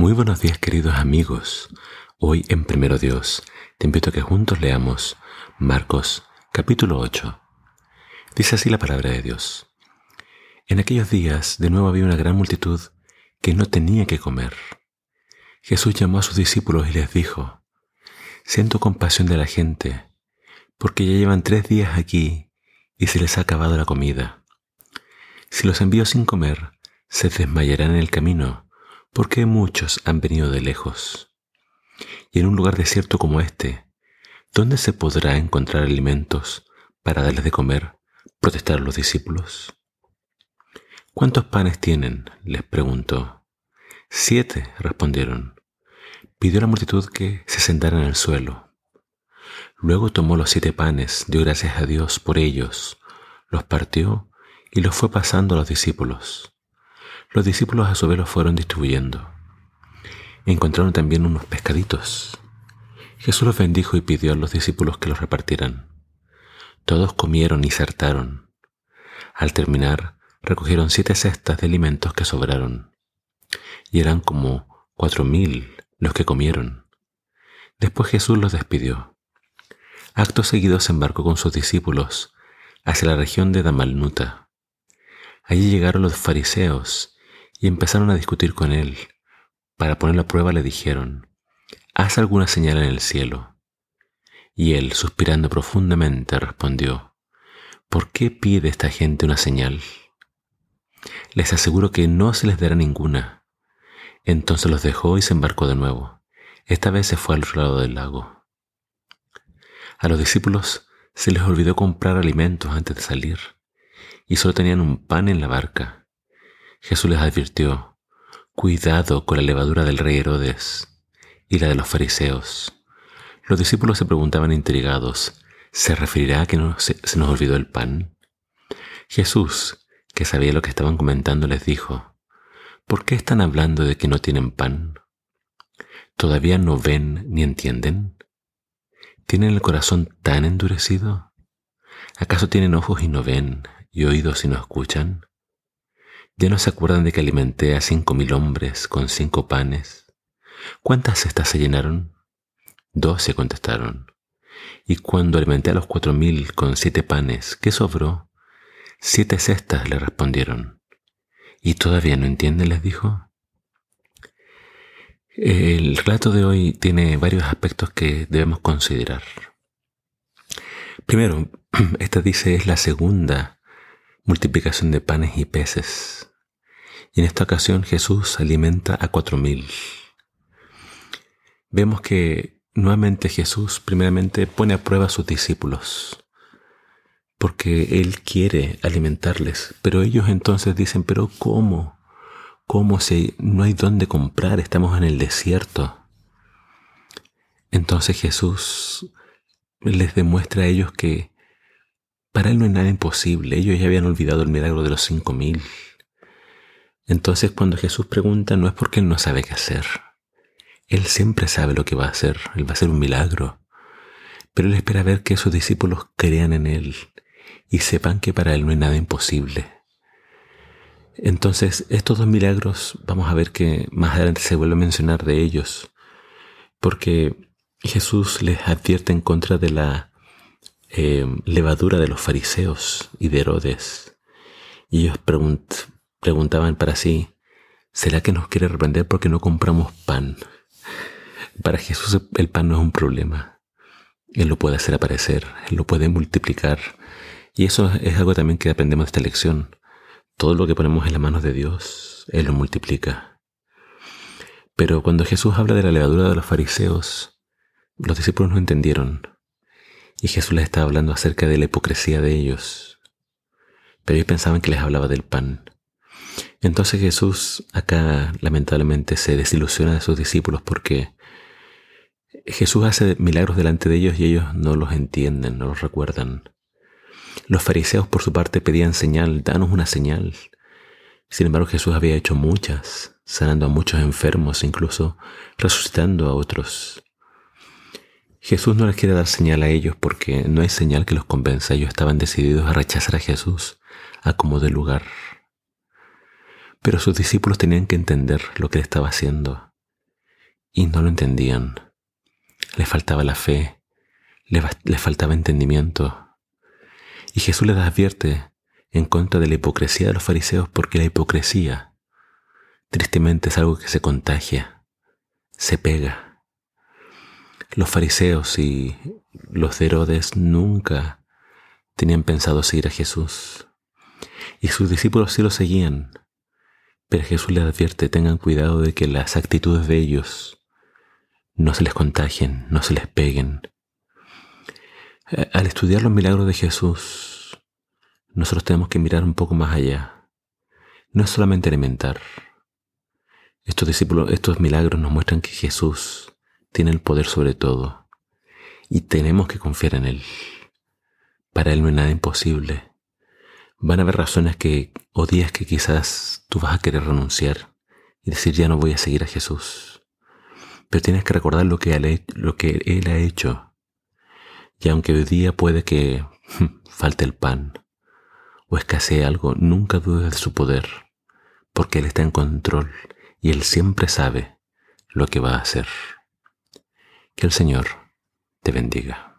Muy buenos días queridos amigos. Hoy en Primero Dios te invito a que juntos leamos Marcos capítulo 8. Dice así la palabra de Dios. En aquellos días de nuevo había una gran multitud que no tenía que comer. Jesús llamó a sus discípulos y les dijo, Siento compasión de la gente, porque ya llevan tres días aquí y se les ha acabado la comida. Si los envío sin comer, se desmayarán en el camino porque muchos han venido de lejos. Y en un lugar desierto como este, ¿dónde se podrá encontrar alimentos para darles de comer? protestaron los discípulos. ¿Cuántos panes tienen? les preguntó. Siete, respondieron. Pidió a la multitud que se sentaran en el suelo. Luego tomó los siete panes, dio gracias a Dios por ellos, los partió y los fue pasando a los discípulos. Los discípulos a su vez los fueron distribuyendo. Encontraron también unos pescaditos. Jesús los bendijo y pidió a los discípulos que los repartieran. Todos comieron y sartaron. Al terminar, recogieron siete cestas de alimentos que sobraron. Y eran como cuatro mil los que comieron. Después Jesús los despidió. Acto seguido se embarcó con sus discípulos hacia la región de Damalnuta. Allí llegaron los fariseos y empezaron a discutir con él. Para poner la prueba le dijeron, haz alguna señal en el cielo. Y él, suspirando profundamente, respondió, ¿por qué pide esta gente una señal? Les aseguro que no se les dará ninguna. Entonces los dejó y se embarcó de nuevo. Esta vez se fue al otro lado del lago. A los discípulos se les olvidó comprar alimentos antes de salir, y solo tenían un pan en la barca. Jesús les advirtió, cuidado con la levadura del rey Herodes y la de los fariseos. Los discípulos se preguntaban intrigados, ¿se referirá a que no se, se nos olvidó el pan? Jesús, que sabía lo que estaban comentando, les dijo, ¿por qué están hablando de que no tienen pan? ¿Todavía no ven ni entienden? ¿Tienen el corazón tan endurecido? ¿Acaso tienen ojos y no ven y oídos y no escuchan? ¿Ya no se acuerdan de que alimenté a cinco mil hombres con cinco panes? ¿Cuántas cestas se llenaron? Doce contestaron. Y cuando alimenté a los cuatro mil con siete panes, ¿qué sobró? Siete cestas le respondieron. ¿Y todavía no entienden? les dijo. El relato de hoy tiene varios aspectos que debemos considerar. Primero, esta dice es la segunda multiplicación de panes y peces y en esta ocasión Jesús alimenta a cuatro mil. Vemos que nuevamente Jesús primeramente pone a prueba a sus discípulos, porque Él quiere alimentarles, pero ellos entonces dicen, pero ¿cómo? ¿Cómo si no hay dónde comprar? Estamos en el desierto. Entonces Jesús les demuestra a ellos que para Él no hay nada imposible. Ellos ya habían olvidado el milagro de los cinco mil. Entonces cuando Jesús pregunta no es porque Él no sabe qué hacer. Él siempre sabe lo que va a hacer. Él va a hacer un milagro. Pero Él espera ver que sus discípulos crean en Él y sepan que para Él no hay nada imposible. Entonces, estos dos milagros, vamos a ver que más adelante se vuelve a mencionar de ellos, porque Jesús les advierte en contra de la eh, levadura de los fariseos y de Herodes. Y ellos preguntan, preguntaban para sí, ¿será que nos quiere reprender porque no compramos pan? Para Jesús el pan no es un problema. Él lo puede hacer aparecer, Él lo puede multiplicar. Y eso es algo también que aprendemos de esta lección. Todo lo que ponemos en las manos de Dios, Él lo multiplica. Pero cuando Jesús habla de la levadura de los fariseos, los discípulos no entendieron. Y Jesús les estaba hablando acerca de la hipocresía de ellos. Pero ellos pensaban que les hablaba del pan. Entonces Jesús acá lamentablemente se desilusiona de sus discípulos porque Jesús hace milagros delante de ellos y ellos no los entienden, no los recuerdan. Los fariseos por su parte pedían señal, danos una señal. Sin embargo Jesús había hecho muchas, sanando a muchos enfermos, incluso resucitando a otros. Jesús no les quiere dar señal a ellos porque no hay señal que los convenza. Ellos estaban decididos a rechazar a Jesús a como de lugar. Pero sus discípulos tenían que entender lo que él estaba haciendo. y no lo entendían. Les faltaba la fe, les, faltaba entendimiento. Y Jesús les advierte en contra de la hipocresía de los fariseos porque la hipocresía tristemente es algo que se contagia, se pega. Los fariseos y los de Herodes nunca tenían pensado seguir a Jesús. Y sus discípulos sí lo seguían. Pero Jesús les advierte, tengan cuidado de que las actitudes de ellos no se les contagien, no se les peguen. Al estudiar los milagros de Jesús, nosotros tenemos que mirar un poco más allá. No es solamente alimentar. Estos discípulos, estos milagros nos muestran que Jesús tiene el poder sobre todo y tenemos que confiar en Él. Para Él no hay nada imposible. Van a haber razones que, o días que quizás tú vas a querer renunciar y decir ya no voy a seguir a Jesús. Pero tienes que recordar lo que Él, lo que él ha hecho. Y aunque hoy día puede que falte el pan o escasee algo, nunca dudes de su poder, porque Él está en control y Él siempre sabe lo que va a hacer. Que el Señor te bendiga.